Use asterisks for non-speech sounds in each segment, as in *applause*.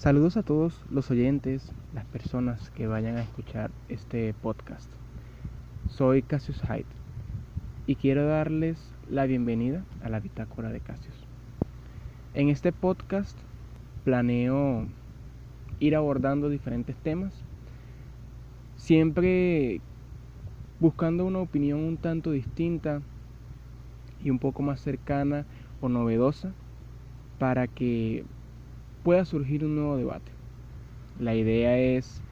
Saludos a todos los oyentes, las personas que vayan a escuchar este podcast. Soy Cassius Hyde y quiero darles la bienvenida a la bitácora de Cassius. En este podcast planeo ir abordando diferentes temas, siempre buscando una opinión un tanto distinta y un poco más cercana o novedosa para que pueda surgir un nuevo debate. La idea es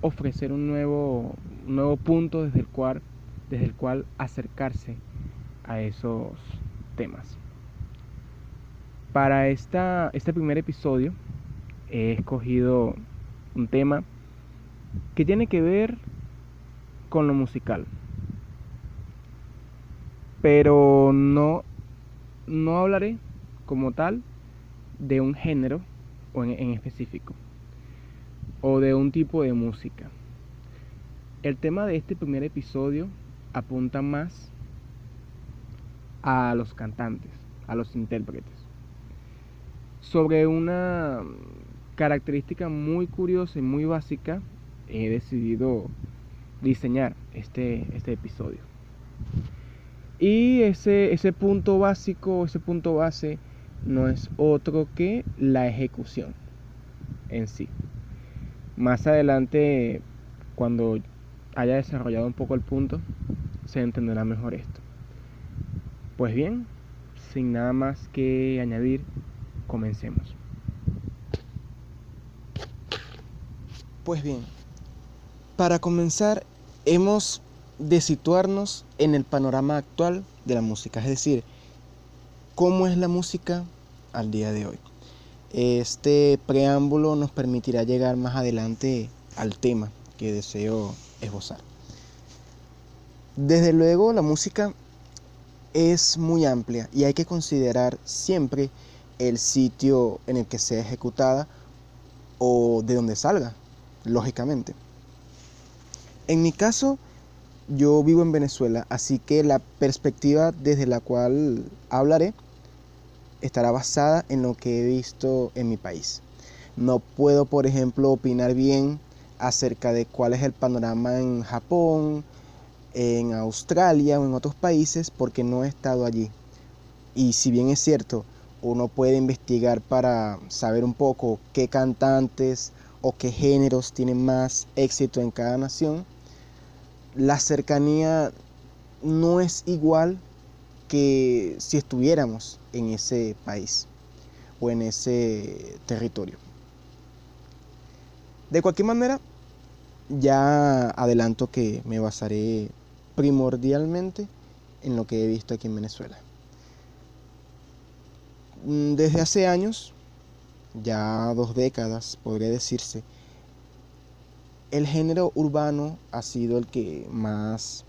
ofrecer un nuevo, nuevo punto desde el, cual, desde el cual acercarse a esos temas. Para esta, este primer episodio he escogido un tema que tiene que ver con lo musical. Pero no, no hablaré como tal de un género en, específico o de un tipo de música. El tema de este primer episodio apunta más a los cantantes, a los intérpretes, sobre una característica muy curiosa y muy básica he decidido diseñar este, este episodio. Y ese, ese punto básico, ese punto base no es otro que la ejecución en sí. Más adelante, cuando haya desarrollado un poco el punto, se entenderá mejor esto. Pues bien, sin nada más que añadir, comencemos. Pues bien, para comenzar, hemos de situarnos en el panorama actual de la música, es decir, cómo es la música al día de hoy. Este preámbulo nos permitirá llegar más adelante al tema que deseo esbozar. Desde luego la música es muy amplia y hay que considerar siempre el sitio en el que sea ejecutada o de donde salga, lógicamente. En mi caso, yo vivo en Venezuela, así que la perspectiva desde la cual hablaré estará basada en lo que he visto en mi país. No puedo, por ejemplo, opinar bien acerca de cuál es el panorama en Japón, en Australia o en otros países porque no he estado allí. Y si bien es cierto, uno puede investigar para saber un poco qué cantantes o qué géneros tienen más éxito en cada nación, la cercanía no es igual que si estuviéramos en ese país o en ese territorio. De cualquier manera, ya adelanto que me basaré primordialmente en lo que he visto aquí en Venezuela. Mm, desde hace años, ya dos décadas podría decirse, el género urbano ha sido el que más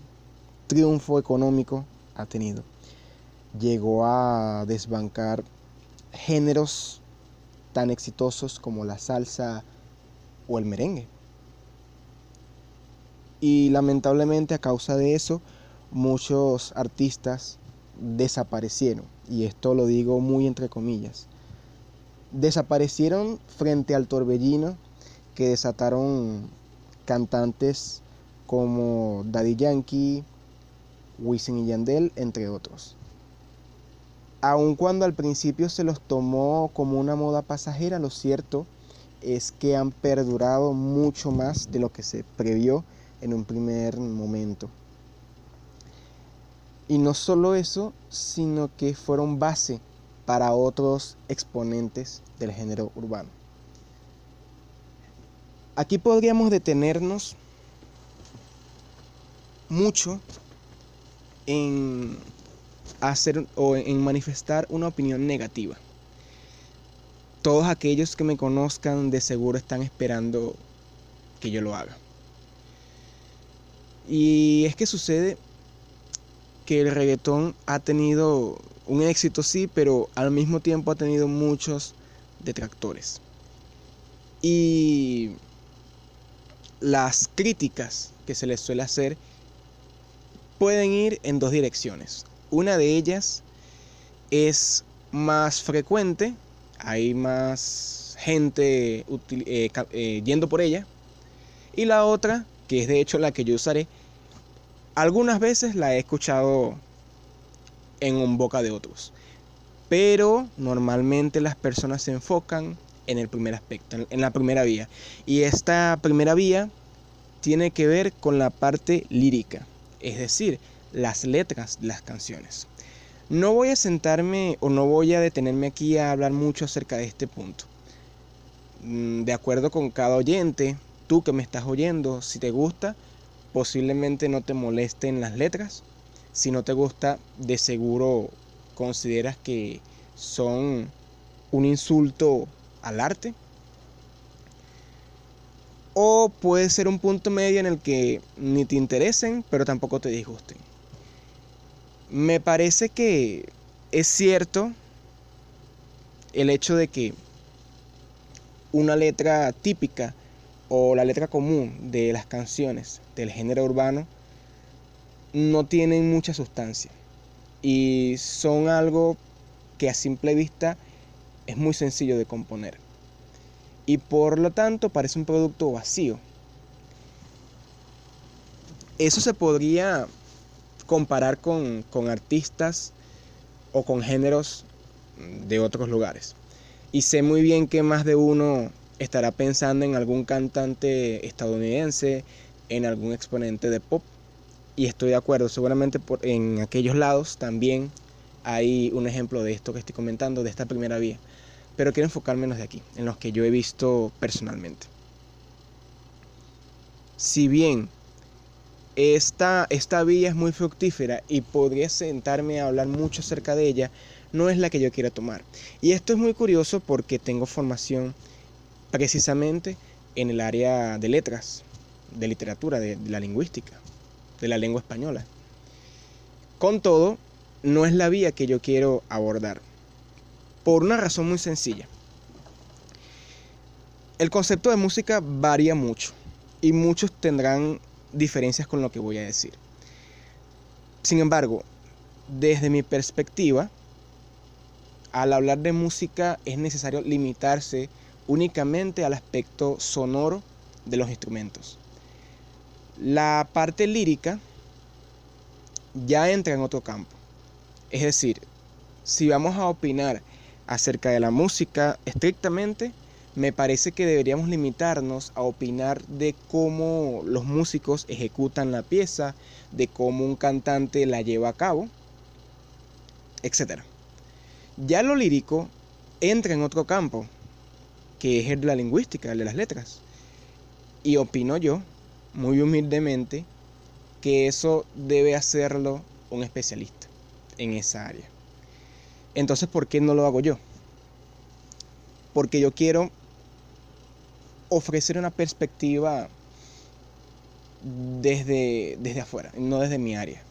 triunfo económico ha tenido llegó a desbancar géneros tan exitosos como la salsa o el merengue. Y lamentablemente a causa de eso muchos artistas desaparecieron. Y esto lo digo muy entre comillas. Desaparecieron frente al torbellino que desataron cantantes como Daddy Yankee, Wisin y Yandel, entre otros aun cuando al principio se los tomó como una moda pasajera, lo cierto es que han perdurado mucho más de lo que se previó en un primer momento. Y no solo eso, sino que fueron base para otros exponentes del género urbano. Aquí podríamos detenernos mucho en hacer o en manifestar una opinión negativa. Todos aquellos que me conozcan de seguro están esperando que yo lo haga. Y es que sucede que el reggaetón ha tenido un éxito, sí, pero al mismo tiempo ha tenido muchos detractores. Y las críticas que se les suele hacer pueden ir en dos direcciones. Una de ellas es más frecuente, hay más gente eh, eh, yendo por ella. Y la otra, que es de hecho la que yo usaré, algunas veces la he escuchado en un boca de otros. Pero normalmente las personas se enfocan en el primer aspecto, en la primera vía. Y esta primera vía tiene que ver con la parte lírica, es decir, las letras de las canciones. No voy a sentarme o no voy a detenerme aquí a hablar mucho acerca de este punto. Mm, de acuerdo con cada oyente, tú que me estás oyendo, si te gusta, posiblemente no te molesten las letras. Si no te gusta, de seguro consideras que son un insulto al arte. O puede ser un punto medio en el que ni te interesen, pero tampoco te disgusten. Me parece que es cierto el hecho de que una letra típica o la letra común de las canciones del género urbano no tienen mucha sustancia y son algo que a simple vista es muy sencillo de componer y por lo tanto parece un producto vacío. Eso se podría comparar con, con artistas o con géneros de otros lugares. Y sé muy bien que más de uno estará pensando en algún cantante estadounidense, en algún exponente de pop. Y estoy de acuerdo, seguramente en aquellos lados también hay un ejemplo de esto que estoy comentando, de esta primera vía pero quiero enfocarme en los de aquí, en los que yo he visto personalmente. Si bien esta, esta vía es muy fructífera y podría sentarme a hablar mucho acerca de ella, no es la que yo quiero tomar. Y esto es muy curioso porque tengo formación precisamente en el área de letras, de literatura, de, de la lingüística, de la lengua española. Con todo, no es la vía que yo quiero abordar. Por una razón muy sencilla. El concepto de música varía mucho y muchos tendrán diferencias con lo que voy a decir. Sin embargo, desde mi perspectiva, al hablar de música es necesario limitarse únicamente al aspecto sonoro de los instrumentos. La parte lírica ya entra en otro campo. Es decir, si vamos a opinar acerca de la música estrictamente, me parece que deberíamos limitarnos a opinar de cómo los músicos ejecutan la pieza, de cómo un cantante la lleva a cabo, etc. Ya lo lírico entra en otro campo, que es el de la lingüística, el de las letras. Y opino yo, muy humildemente, que eso debe hacerlo un especialista en esa área. Entonces, ¿por qué no lo hago yo? Porque yo quiero ofrecer una perspectiva desde, desde afuera, no desde mi área.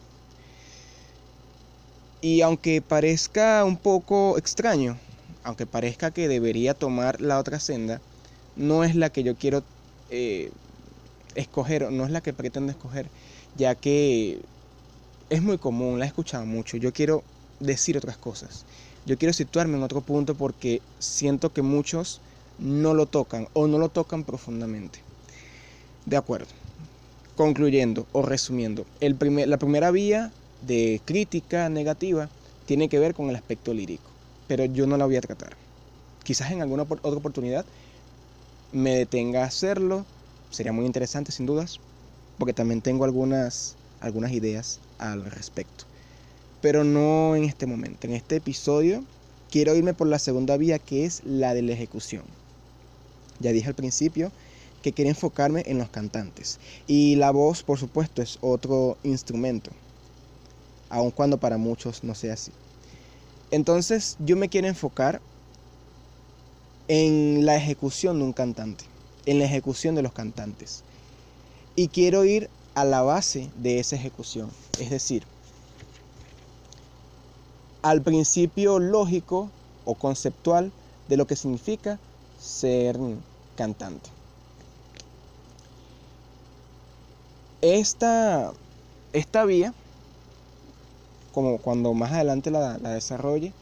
Y aunque parezca un poco extraño, aunque parezca que debería tomar la otra senda, no es la que yo quiero eh, escoger, no es la que pretendo escoger, ya que es muy común, la he escuchado mucho. Yo quiero decir otras cosas. Yo quiero situarme en otro punto porque siento que muchos no lo tocan o no lo tocan profundamente. De acuerdo. Concluyendo o resumiendo, el primer, la primera vía de crítica negativa tiene que ver con el aspecto lírico, pero yo no la voy a tratar. Quizás en alguna otra oportunidad me detenga a hacerlo, sería muy interesante sin dudas, porque también tengo algunas, algunas ideas al respecto pero no en este momento. En este episodio quiero irme por la segunda vía que es la de la ejecución. Ya dije al principio que quería enfocarme en los cantantes y la voz por supuesto es otro instrumento, aun cuando para muchos no sea así. Entonces yo me quiero enfocar en la ejecución de un cantante, en la ejecución de los cantantes. Y quiero ir a la base de esa ejecución, es decir, al principio lógico o conceptual de lo que significa ser cantante. Esta, esta vía, como cuando más adelante la, la desarrolle,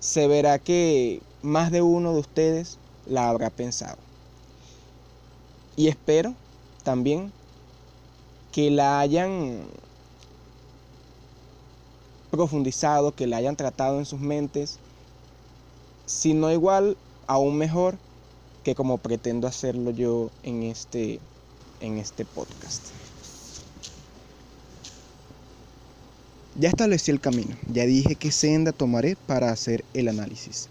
se verá que más de uno de ustedes la habrá pensado. Y espero también que la hayan profundizado, que la hayan tratado en sus mentes, si no igual, aún mejor que como pretendo hacerlo yo en este, en este podcast. Ya establecí el camino, ya dije qué senda tomaré para hacer el análisis.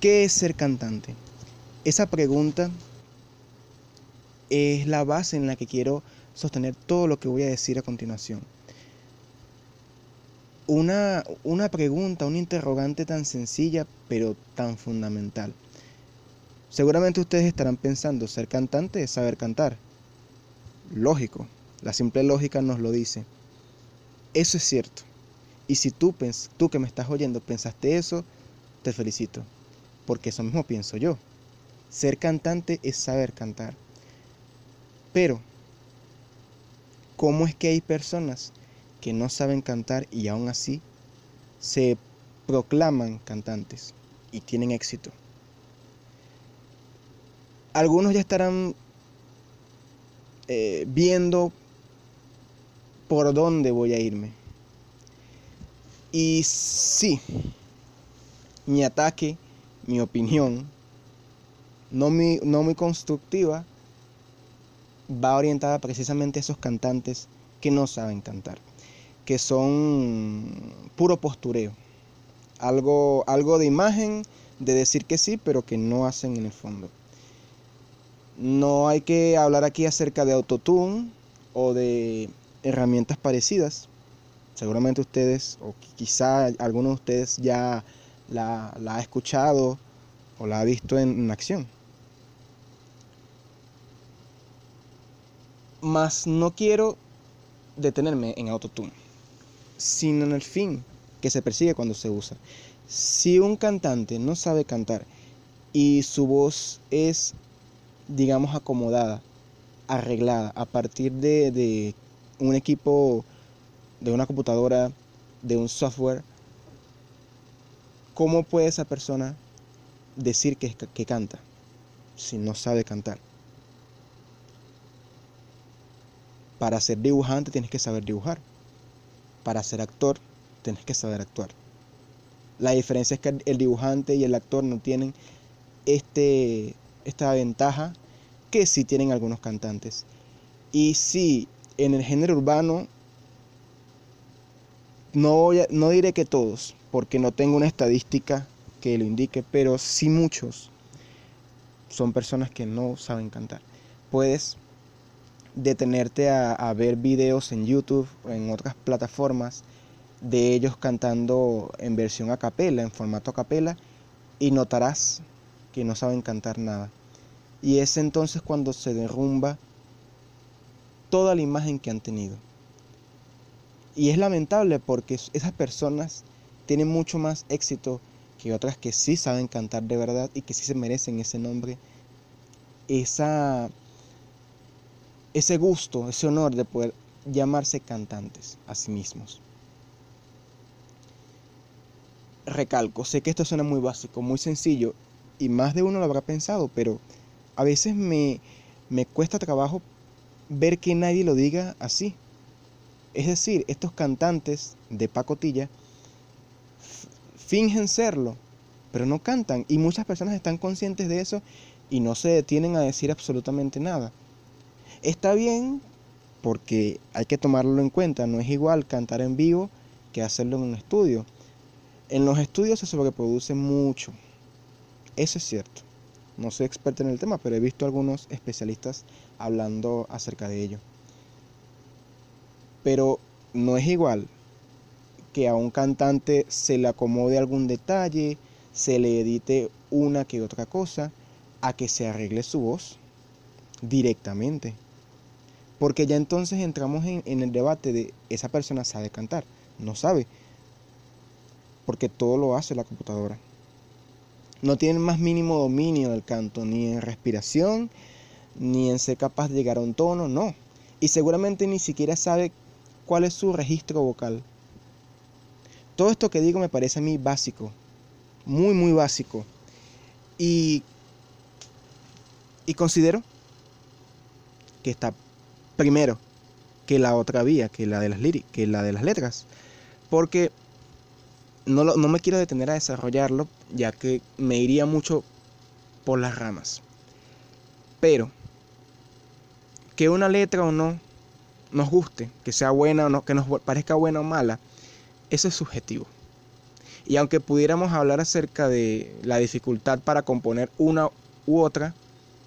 ¿Qué es ser cantante? Esa pregunta es la base en la que quiero sostener todo lo que voy a decir a continuación. Una, una pregunta, un interrogante tan sencilla pero tan fundamental. Seguramente ustedes estarán pensando, ser cantante es saber cantar. Lógico, la simple lógica nos lo dice. Eso es cierto. Y si tú, tú que me estás oyendo pensaste eso, te felicito. Porque eso mismo pienso yo. Ser cantante es saber cantar. Pero, ¿cómo es que hay personas que no saben cantar y aún así se proclaman cantantes y tienen éxito? Algunos ya estarán eh, viendo por dónde voy a irme. Y sí, mi ataque, mi opinión, no muy, no muy constructiva, va orientada precisamente a esos cantantes que no saben cantar, que son puro postureo, algo, algo de imagen, de decir que sí, pero que no hacen en el fondo. No hay que hablar aquí acerca de autotune o de herramientas parecidas. Seguramente ustedes, o quizá alguno de ustedes ya la, ha escuchado o la ha visto en, acción. Mas no quiero detenerme en autotune, sino en el fin que se persigue cuando se usa. Si un cantante no sabe cantar y su voz es, digamos, acomodada, arreglada a partir de, de un equipo de una computadora, de un software, ¿cómo puede esa persona decir que, que canta si no sabe cantar? Para ser dibujante tienes que saber dibujar. Para ser actor tienes que saber actuar. La diferencia es que el dibujante y el actor no tienen este, esta ventaja que sí tienen algunos cantantes. Y si en el género urbano, no, no diré que todos, porque no tengo una estadística que lo indique, pero sí muchos son personas que no saben cantar. Puedes detenerte a, ver videos en YouTube o en otras plataformas de ellos cantando en versión a capela, en formato a capela, y notarás que no saben cantar nada. Y es entonces cuando se derrumba toda la imagen que han tenido. Y es lamentable porque esas personas tienen mucho más éxito que otras que sí saben cantar de verdad y que sí se merecen ese nombre, esa, ese gusto, ese honor de poder llamarse cantantes a sí mismos. Recalco, sé que esto suena muy básico, muy sencillo y más de uno lo habrá pensado, pero a veces me, me cuesta trabajo ver que nadie lo diga así. Es decir, estos cantantes de pacotilla fingen serlo, pero no cantan. Y muchas personas están conscientes de eso y no se detienen a decir absolutamente nada. Está bien porque hay que tomarlo en cuenta. No es igual cantar en vivo que hacerlo en un estudio. En los estudios se sobreproduce mucho. Eso es cierto. No soy experto en el tema, pero he visto algunos especialistas hablando acerca de ello. Pero no es igual que a un cantante se le acomode algún detalle, se le edite una que otra cosa, a que se arregle su voz directamente. Porque ya entonces entramos en, en el debate de esa persona sabe cantar, no sabe, porque todo lo hace la computadora no tienen más mínimo dominio del canto, ni en respiración, ni en ser capaz de llegar a un tono, no. Y seguramente ni siquiera sabe cuál es su registro vocal. Todo esto que digo me parece a mí básico, muy, muy básico. Y, y considero que está primero que la otra vía, que la de las que la de las letras. Porque no, no me quiero detener a desarrollarlo, ya que me iría mucho por las ramas. Pero, que una letra o no nos guste, que sea buena o no, que nos parezca buena o mala, eso es subjetivo. Y aunque pudiéramos hablar acerca de la dificultad para componer una u otra,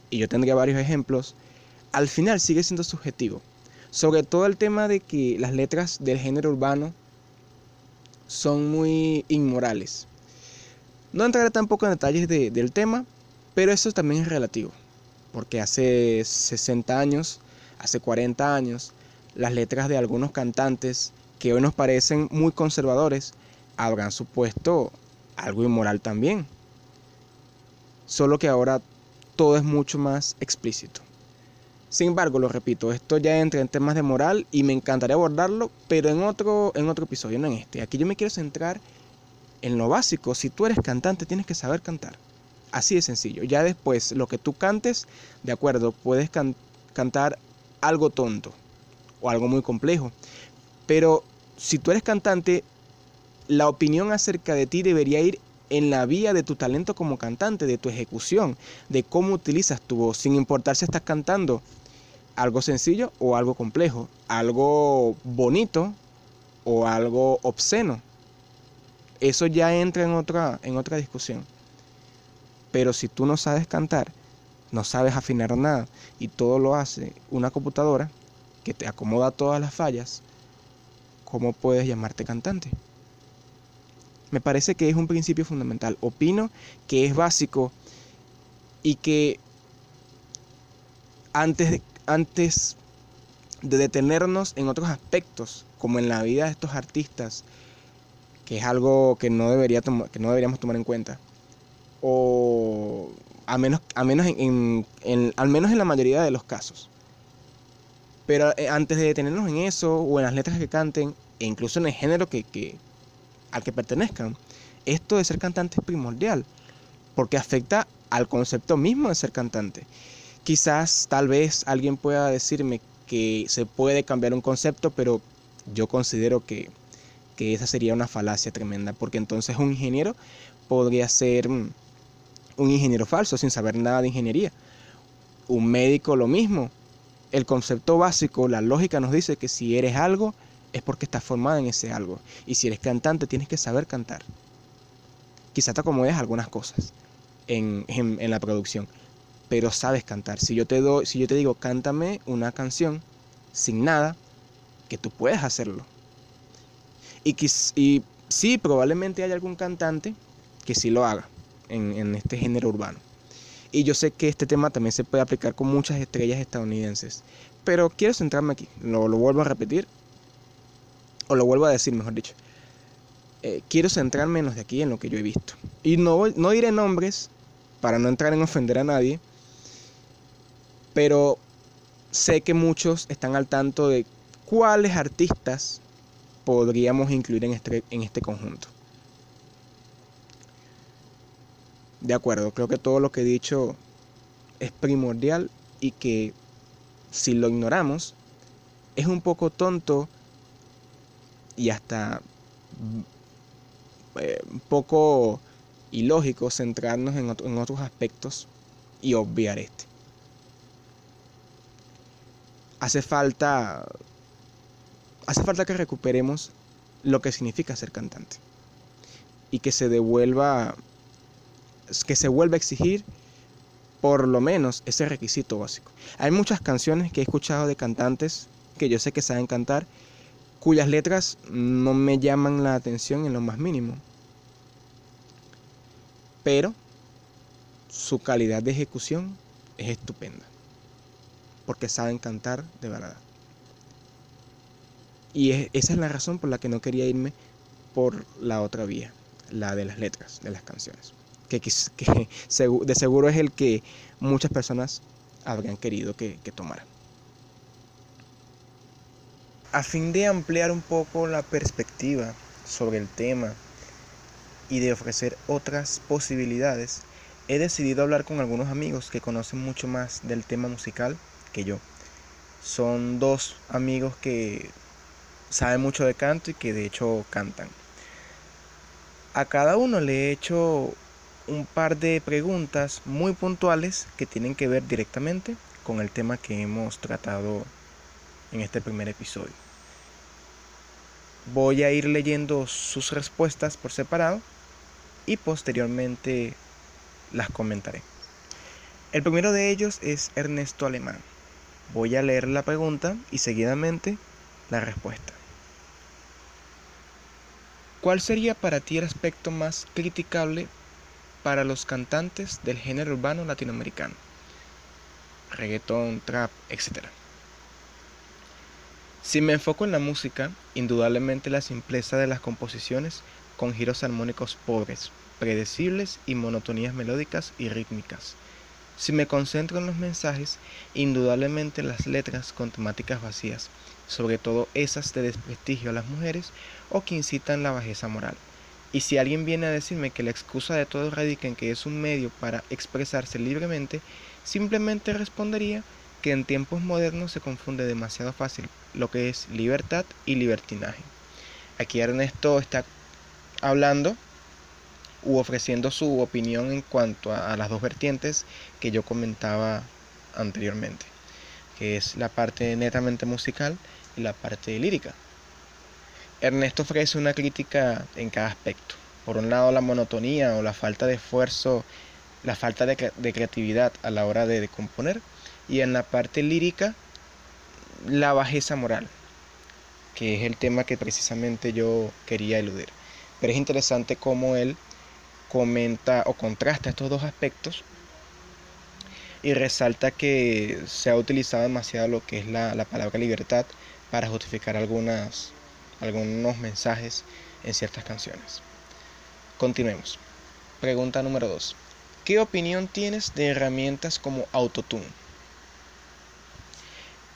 y yo tendría varios ejemplos, al final sigue siendo subjetivo. Sobre todo el tema de que las letras del género urbano son muy inmorales. No entraré tampoco en detalles del tema, pero eso también es relativo. Porque hace 60 años, hace 40 años, las letras de algunos cantantes que hoy nos parecen muy conservadores habrán supuesto algo inmoral también. Solo que ahora todo es mucho más explícito. Sin embargo, lo repito, esto ya entra en temas de moral y me encantaría abordarlo, pero en otro, en otro episodio, no en este. Aquí yo me quiero centrar en lo básico. Si tú eres cantante, tienes que saber cantar. Así de sencillo. Ya después, lo que tú cantes, de acuerdo, puedes cantar algo tonto o algo muy complejo. Pero si tú eres cantante, la opinión acerca de ti debería ir en la vía de tu talento como cantante, de tu ejecución, de cómo utilizas tu voz, sin importar si estás cantando algo sencillo o algo complejo, algo bonito o algo obsceno. Eso ya entra en otra, en otra discusión. Pero si tú no sabes cantar, no sabes afinar nada y todo lo hace una computadora que te acomoda todas las fallas, ¿cómo puedes llamarte cantante? Me parece que es un principio fundamental. Opino que es básico y que antes de, antes de detenernos en otros aspectos, como en la vida de estos artistas, que es algo que no, debería que no deberíamos tomar en cuenta, o a menos, a menos en, al menos en la mayoría de los casos. Pero eh, antes de detenernos en eso, o en las letras que canten, e incluso en el género que, que, al que pertenezcan, esto de ser cantante es primordial, porque afecta al concepto mismo de ser cantante. Quizás tal vez alguien pueda decirme que se puede cambiar un concepto, pero yo considero que, esa sería una falacia tremenda, porque entonces un ingeniero podría ser un ingeniero falso sin saber nada de ingeniería. Un médico lo mismo. El concepto básico, la lógica nos dice que si eres algo es porque estás formado en ese algo. Y si eres cantante tienes que saber cantar. Quizás te acomodes algunas cosas en, en la producción, pero sabes cantar. Si yo te doy, si yo te digo, cántame una canción sin nada, que tú puedes hacerlo. Y, y sí, probablemente hay algún cantante que sí lo haga en, este género urbano. Y yo sé que este tema también se puede aplicar con muchas estrellas estadounidenses. Pero quiero centrarme aquí, lo, lo vuelvo a repetir, o lo vuelvo a decir, mejor dicho. Eh, quiero centrarme en de aquí, en lo que yo he visto. Y no, no diré nombres para no entrar en ofender a nadie, pero sé que muchos están al tanto de cuáles artistas podríamos incluir en este, en este conjunto. De acuerdo, creo que todo lo que he dicho es primordial y que si lo ignoramos es un poco tonto y hasta eh, un poco ilógico centrarnos en, en otros aspectos y obviar este hace falta hace falta que recuperemos lo que significa ser cantante y que se devuelva que se vuelva a exigir por lo menos ese requisito básico. Hay muchas canciones que he escuchado de cantantes que yo sé que saben cantar cuyas letras no me llaman la atención en lo más mínimo. Pero su calidad de ejecución es estupenda porque saben cantar de verdad. Y esa es la razón por la que no quería irme por la otra vía, la de las letras de las canciones. Que, *laughs* de seguro es el que muchas personas habrían querido que, que tomara. A fin de ampliar un poco la perspectiva sobre el tema y de ofrecer otras posibilidades, he decidido hablar con algunos amigos que conocen mucho más del tema musical que yo. Son dos amigos que saben mucho de canto y que de hecho cantan. A cada uno le he hecho un par de preguntas muy puntuales que tienen que ver directamente con el tema que hemos tratado en este primer episodio. Voy a ir leyendo sus respuestas por separado y posteriormente las comentaré. El primero de ellos es Ernesto Alemán. Voy a leer la pregunta y seguidamente la respuesta. ¿Cuál sería para ti el aspecto más criticable para los cantantes del género urbano latinoamericano? Reggaetón, trap, etc. Si me enfoco en la música, indudablemente la simpleza de las composiciones con giros armónicos pobres, predecibles y monotonías melódicas y rítmicas. Si me concentro en los mensajes, indudablemente las letras con temáticas vacías, sobre todo esas de desprestigio a las mujeres o que incitan la bajeza moral. Y si alguien viene a decirme que la excusa de todo radica en que es un medio para expresarse libremente, simplemente respondería que en tiempos modernos se confunde demasiado fácil lo que es libertad y libertinaje. Aquí Ernesto está hablando u ofreciendo su opinión en cuanto a, las dos vertientes que yo comentaba anteriormente, que es la parte netamente musical y la parte lírica. Ernesto ofrece una crítica en cada aspecto. Por un lado, la monotonía o la falta de esfuerzo, la falta de, creatividad a la hora de, de componer. Y en la parte lírica, la bajeza moral, que es el tema que precisamente yo quería eludir. Pero es interesante cómo él comenta o contrasta estos dos aspectos y resalta que se ha utilizado demasiado lo que es la, la palabra libertad para justificar algunas, algunos mensajes en ciertas canciones. Continuemos. Pregunta número 2. ¿Qué opinión tienes de herramientas como Autotune?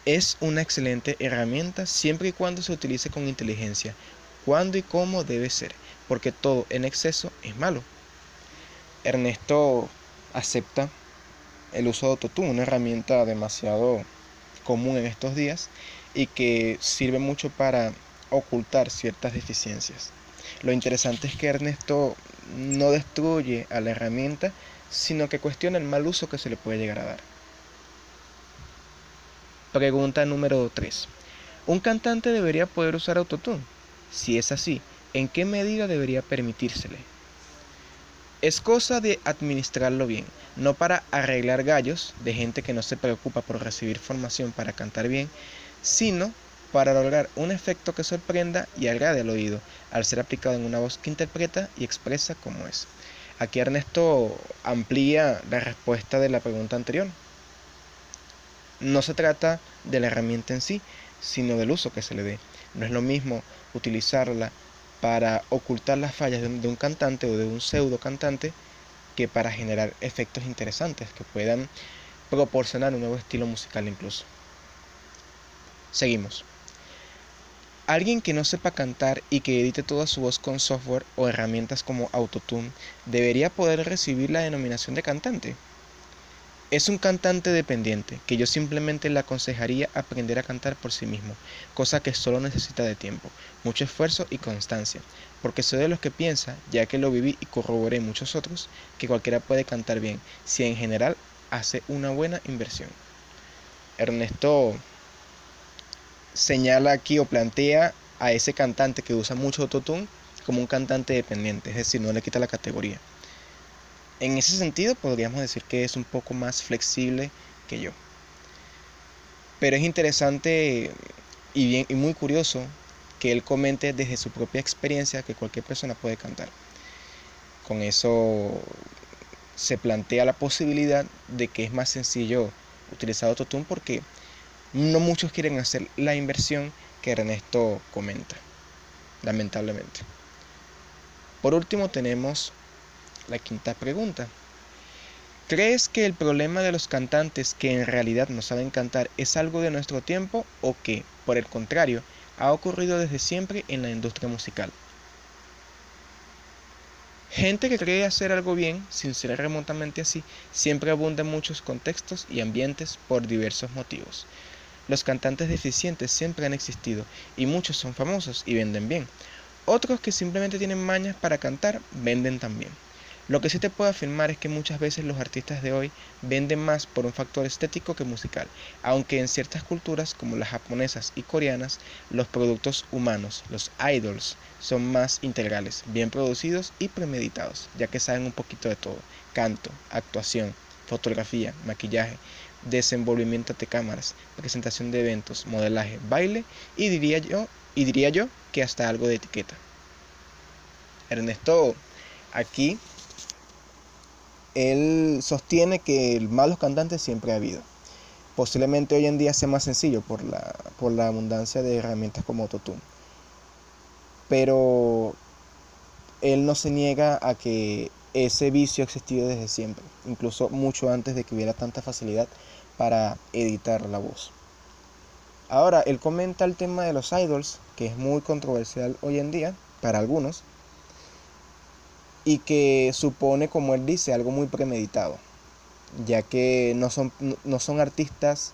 Es una excelente herramienta siempre y cuando se utilice con inteligencia. Cuándo y cómo debe ser, porque todo en exceso es malo. Ernesto acepta el uso de Autotune, una herramienta demasiado común en estos días y que sirve mucho para ocultar ciertas deficiencias. Lo interesante es que Ernesto no destruye a la herramienta, sino que cuestiona el mal uso que se le puede llegar a dar. Pregunta número 3. ¿Un cantante debería poder usar autotune? Si es así, ¿en qué medida debería permitírsele? Es cosa de administrarlo bien, no para arreglar gallos de gente que no se preocupa por recibir formación para cantar bien, sino para lograr un efecto que sorprenda y agrade al oído, al ser aplicado en una voz que interpreta y expresa como es. Aquí Ernesto amplía la respuesta de la pregunta anterior. No se trata de la herramienta en sí, sino del uso que se le dé. No es lo mismo utilizarla para ocultar las fallas de un, cantante o de un pseudo cantante que para generar efectos interesantes que puedan proporcionar un nuevo estilo musical incluso. Seguimos. Alguien que no sepa cantar y que edite toda su voz con software o herramientas como Autotune debería poder recibir la denominación de cantante. Es un cantante dependiente que yo simplemente le aconsejaría aprender a cantar por sí mismo, cosa que solo necesita de tiempo, mucho esfuerzo y constancia, porque soy de los que piensa, ya que lo viví y corroboré muchos otros, que cualquiera puede cantar bien, si en general hace una buena inversión. Ernesto señala aquí o plantea a ese cantante que usa mucho autotune como un cantante dependiente, es decir, no le quita la categoría. En ese sentido podríamos decir que es un poco más flexible que yo. Pero es interesante y, bien, y muy curioso que él comente desde su propia experiencia que cualquier persona puede cantar. Con eso se plantea la posibilidad de que es más sencillo utilizar autotune porque no muchos quieren hacer la inversión que Ernesto comenta, lamentablemente. Por último tenemos la quinta pregunta. ¿Crees que el problema de los cantantes que en realidad no saben cantar es algo de nuestro tiempo o que, por el contrario, ha ocurrido desde siempre en la industria musical? Gente que cree hacer algo bien, sin ser remotamente así, siempre abunda en muchos contextos y ambientes por diversos motivos. Los cantantes deficientes siempre han existido y muchos son famosos y venden bien. Otros que simplemente tienen mañas para cantar, venden también. Lo que sí te puedo afirmar es que muchas veces los artistas de hoy venden más por un factor estético que musical, aunque en ciertas culturas como las japonesas y coreanas, los productos humanos, los idols, son más integrales, bien producidos y premeditados, ya que saben un poquito de todo, canto, actuación, fotografía, maquillaje, desenvolvimiento de cámaras, presentación de eventos, modelaje, baile y diría yo, y diría yo que hasta algo de etiqueta. Ernesto aquí él sostiene que malos cantantes siempre ha habido. Posiblemente hoy en día sea más sencillo por la, por la abundancia de herramientas como Autotune. Pero él no se niega a que ese vicio ha existido desde siempre, incluso mucho antes de que hubiera tanta facilidad para editar la voz. Ahora, él comenta el tema de los idols, que es muy controversial hoy en día para algunos, y que supone, como él dice, algo muy premeditado, ya que no son, no son artistas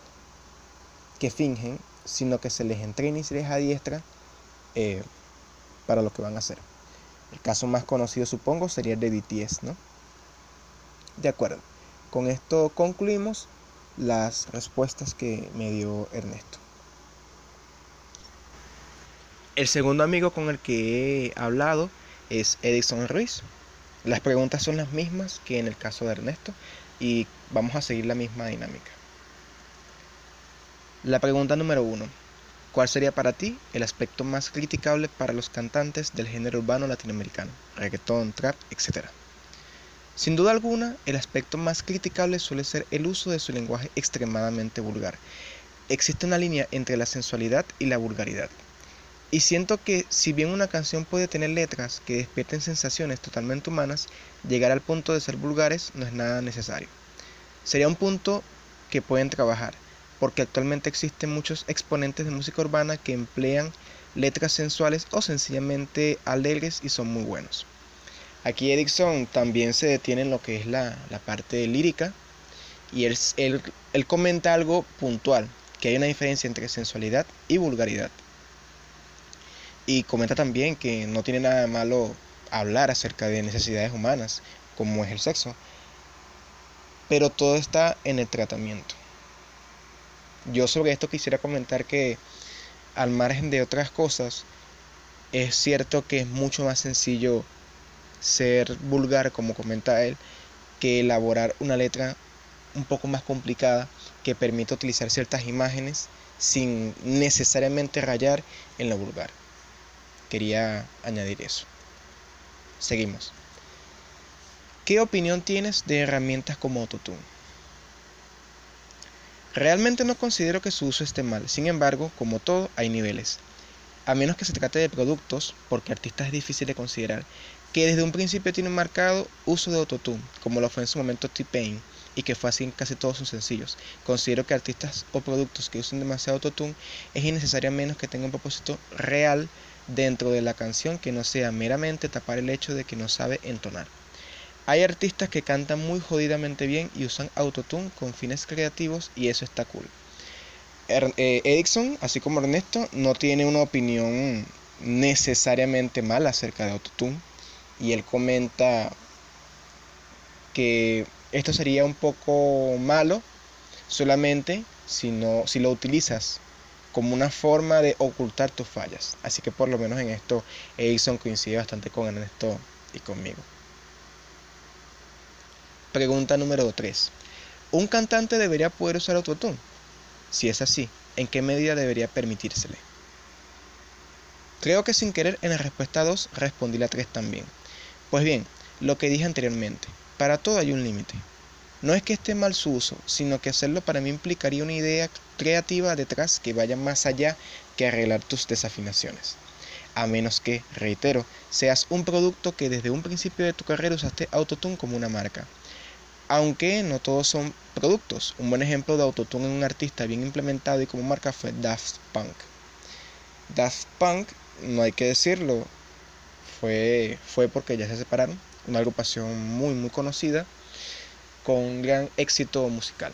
que fingen, sino que se les entrena y se les adiestra eh, para lo que van a hacer. El caso más conocido, supongo, sería el de BTS, ¿no? De acuerdo. Con esto concluimos las respuestas que me dio Ernesto. El segundo amigo con el que he hablado es Edison Ruiz. Las preguntas son las mismas que en el caso de Ernesto y vamos a seguir la misma dinámica. La pregunta número uno. ¿Cuál sería para ti el aspecto más criticable para los cantantes del género urbano latinoamericano? Reggaetón, trap, etc. Sin duda alguna, el aspecto más criticable suele ser el uso de su lenguaje extremadamente vulgar. Existe una línea entre la sensualidad y la vulgaridad. Y siento que si bien una canción puede tener letras que despierten sensaciones totalmente humanas, llegar al punto de ser vulgares no es nada necesario. Sería un punto que pueden trabajar, porque actualmente existen muchos exponentes de música urbana que emplean letras sensuales o sencillamente alegres y son muy buenos. Aquí Erickson también se detiene en lo que es la, parte lírica y él, él comenta algo puntual, que hay una diferencia entre sensualidad y vulgaridad. Y comenta también que no tiene nada de malo hablar acerca de necesidades humanas, como es el sexo. Pero todo está en el tratamiento. Yo sobre esto quisiera comentar que al margen de otras cosas, es cierto que es mucho más sencillo ser vulgar, como comenta él, que elaborar una letra un poco más complicada que permita utilizar ciertas imágenes sin necesariamente rayar en lo vulgar. Quería añadir eso. Seguimos. ¿Qué opinión tienes de herramientas como Autotune? Realmente no considero que su uso esté mal, sin embargo, como todo, hay niveles. A menos que se trate de productos, porque artistas es difícil de considerar, que desde un principio tienen marcado uso de Autotune, como lo fue en su momento T-Pain, y que fue así en casi todos sus sencillos. Considero que artistas o productos que usen demasiado Autotune es innecesario menos que tengan un propósito real dentro de la canción que no sea meramente tapar el hecho de que no sabe entonar. Hay artistas que cantan muy jodidamente bien y usan autotune con fines creativos y eso está cool. Er, eh, así como Ernesto, no tiene una opinión necesariamente mala acerca de autotune y él comenta que esto sería un poco malo solamente si, no, si lo utilizas como una forma de ocultar tus fallas. Así que por lo menos en esto Edison coincide bastante con Ernesto y conmigo. Pregunta número 3. ¿Un cantante debería poder usar autotune? Si es así, ¿en qué medida debería permitírsele? Creo que sin querer en la respuesta 2 respondí la 3 también. Pues bien, lo que dije anteriormente, para todo hay un límite. No es que esté mal su uso, sino que hacerlo para mí implicaría una idea creativa detrás que vaya más allá que arreglar tus desafinaciones. A menos que, reitero, seas un producto que desde un principio de tu carrera usaste Autotune como una marca. Aunque no todos son productos. Un buen ejemplo de Autotune en un artista bien implementado y como marca fue Daft Punk. Daft Punk, no hay que decirlo, fue, fue porque ya se separaron una agrupación muy muy conocida con gran éxito musical.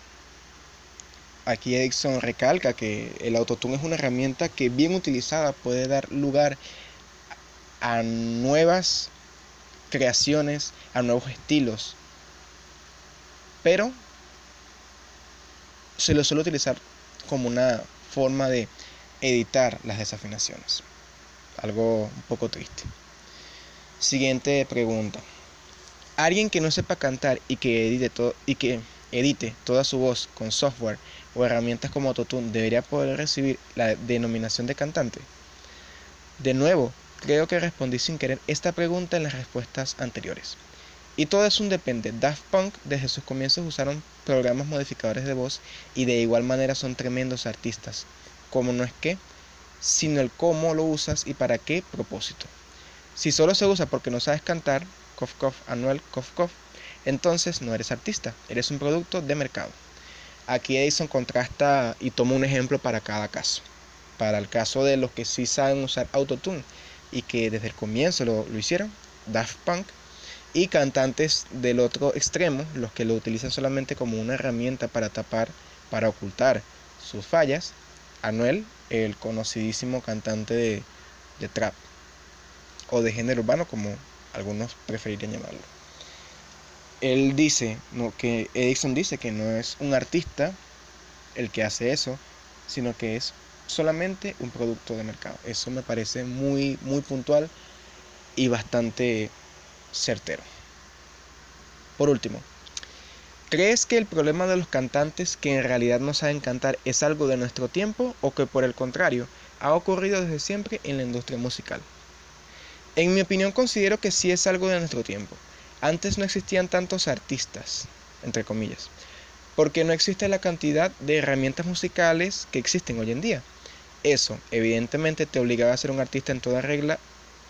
Aquí Edison recalca que el autotune es una herramienta que bien utilizada puede dar lugar a nuevas creaciones, a nuevos estilos, pero se lo suele utilizar como una forma de editar las desafinaciones. Algo un poco triste. Siguiente pregunta. Alguien que no sepa cantar y que edite, todo, y que edite toda su voz con software o herramientas como Autotune debería poder recibir la denominación de cantante? De nuevo, creo que respondí sin querer esta pregunta en las respuestas anteriores. Y todo es un depende. Daft Punk desde sus comienzos usaron programas modificadores de voz y de igual manera son tremendos artistas. Como no es qué, sino el cómo lo usas y para qué propósito. Si solo se usa porque no sabes cantar, cof cof cof, entonces no eres artista, eres un producto de mercado. Aquí Edison contrasta y toma un ejemplo para cada caso. Para el caso de los que sí saben usar autotune y que desde el comienzo lo, lo hicieron, Daft Punk, y cantantes del otro extremo, los que lo utilizan solamente como una herramienta para tapar, para ocultar sus fallas, Anuel, el conocidísimo cantante de, de trap o de género urbano, como algunos preferirían llamarlo él dice, no, que Edison dice que no es un artista el que hace eso, sino que es solamente un producto de mercado. Eso me parece muy, muy puntual y bastante certero. Por último, ¿crees que el problema de los cantantes que en realidad no saben cantar es algo de nuestro tiempo o que por el contrario ha ocurrido desde siempre en la industria musical? En mi opinión considero que sí es algo de nuestro tiempo antes no existían tantos artistas, entre comillas, porque no existe la cantidad de herramientas musicales que existen hoy en día. Eso, evidentemente, te obligaba a ser un artista en toda regla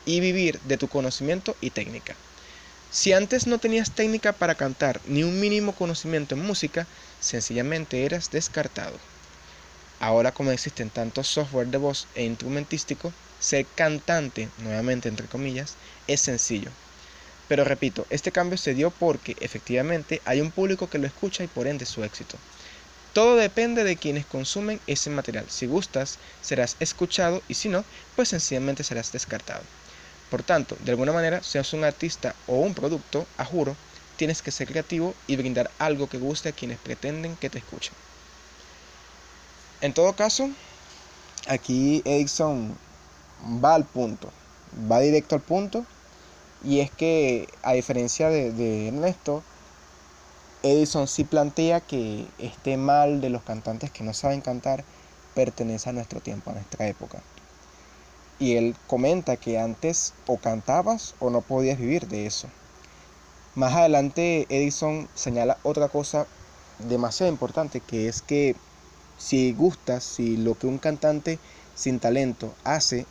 y vivir de tu conocimiento y técnica. Si antes no tenías técnica para cantar ni un mínimo conocimiento en música, sencillamente eras descartado. Ahora como existen tantos software de voz e instrumentístico, ser cantante, nuevamente entre comillas, es sencillo, pero repito, este cambio se dio porque efectivamente hay un público que lo escucha y por ende su éxito. Todo depende de quienes consumen ese material. Si gustas, serás escuchado y si no, pues sencillamente serás descartado. Por tanto, de alguna manera, seas un artista o un producto, a juro, tienes que ser creativo y brindar algo que guste a quienes pretenden que te escuchen. En todo caso, aquí Edison va al punto, va directo al punto y es que, a diferencia de, Ernesto, Edison sí plantea que este mal de los cantantes que no saben cantar pertenece a nuestro tiempo, a nuestra época. Y él comenta que antes o cantabas o no podías vivir de eso. Más adelante Edison señala otra cosa demasiado importante, que es que si gustas, si lo que un cantante sin talento hace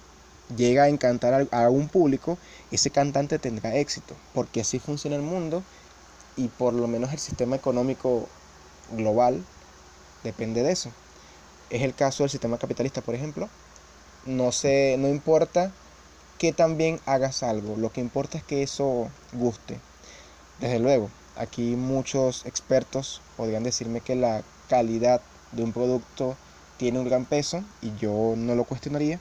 llega a encantar a un público, ese cantante tendrá éxito, porque así funciona el mundo y por lo menos el sistema económico global depende de eso. Es el caso del sistema capitalista, por ejemplo. No, sé, no importa que también hagas algo, lo que importa es que eso guste. Desde luego, aquí muchos expertos podrían decirme que la calidad de un producto tiene un gran peso y yo no lo cuestionaría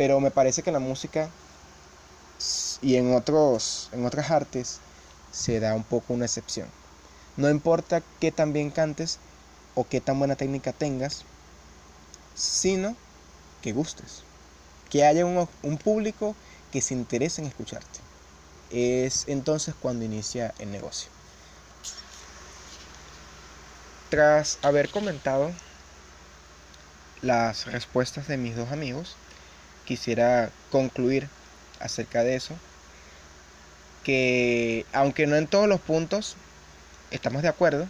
pero me parece que la música y en, otros, en otras artes se da un poco una excepción. No importa qué tan bien cantes o qué tan buena técnica tengas, sino que gustes. Que haya un, un público que se interese en escucharte. Es entonces cuando inicia el negocio. Tras haber comentado las respuestas de mis dos amigos, quisiera concluir acerca de eso, que aunque no en todos los puntos estamos de acuerdo,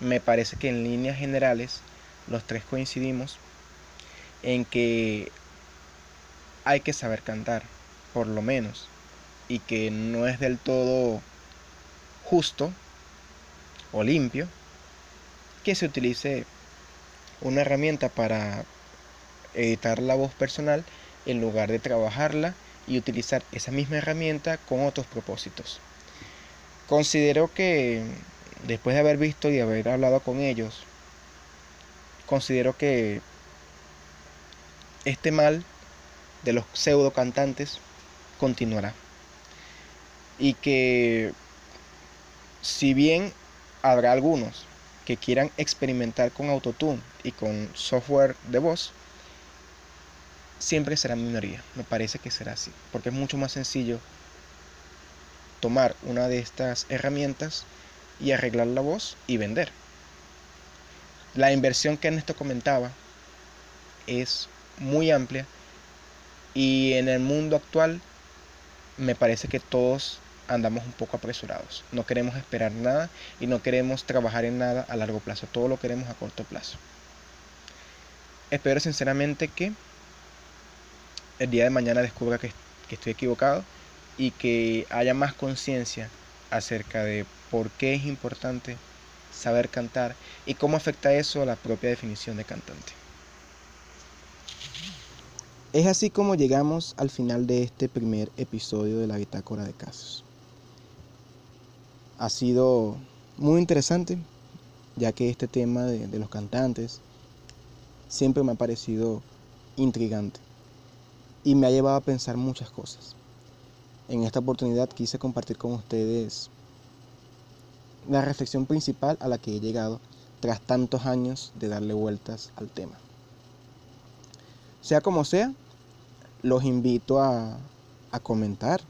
me parece que en líneas generales los tres coincidimos en que hay que saber cantar, por lo menos, y que no es del todo justo o limpio que se utilice una herramienta para editar la voz personal en lugar de trabajarla y utilizar esa misma herramienta con otros propósitos. Considero que después de haber visto y haber hablado con ellos, considero que este mal de los pseudo cantantes continuará. Y que si bien habrá algunos que quieran experimentar con autotune y con software de voz, siempre será minoría. Me parece que será así, porque es mucho más sencillo tomar una de estas herramientas y arreglar la voz y vender. La inversión que Ernesto comentaba es muy amplia y en el mundo actual me parece que todos andamos un poco apresurados. No queremos esperar nada y no queremos trabajar en nada a largo plazo. Todo lo queremos a corto plazo. Espero sinceramente que el día de mañana descubra que, que estoy equivocado y que haya más conciencia acerca de por qué es importante saber cantar y cómo afecta eso a la propia definición de cantante. Es así como llegamos al final de este primer episodio de la Bitácora de Casos. Ha sido muy interesante, ya que este tema de, de los cantantes siempre me ha parecido intrigante y me ha llevado a pensar muchas cosas. En esta oportunidad quise compartir con ustedes la reflexión principal a la que he llegado tras tantos años de darle vueltas al tema. Sea como sea, los invito a, comentar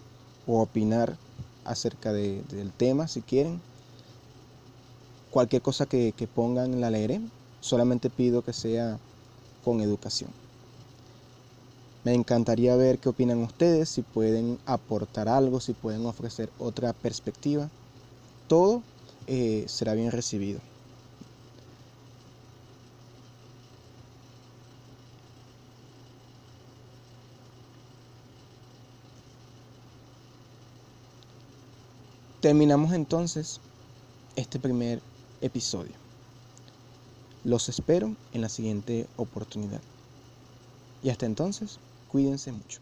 o opinar acerca del tema si quieren. Cualquier cosa que, que pongan la leeré, solamente pido que sea con educación. Me encantaría ver qué opinan ustedes, si pueden aportar algo, si pueden ofrecer otra perspectiva. Todo eh, será bien recibido. Terminamos entonces este primer episodio. Los espero en la siguiente oportunidad. Y hasta entonces, cuídense mucho.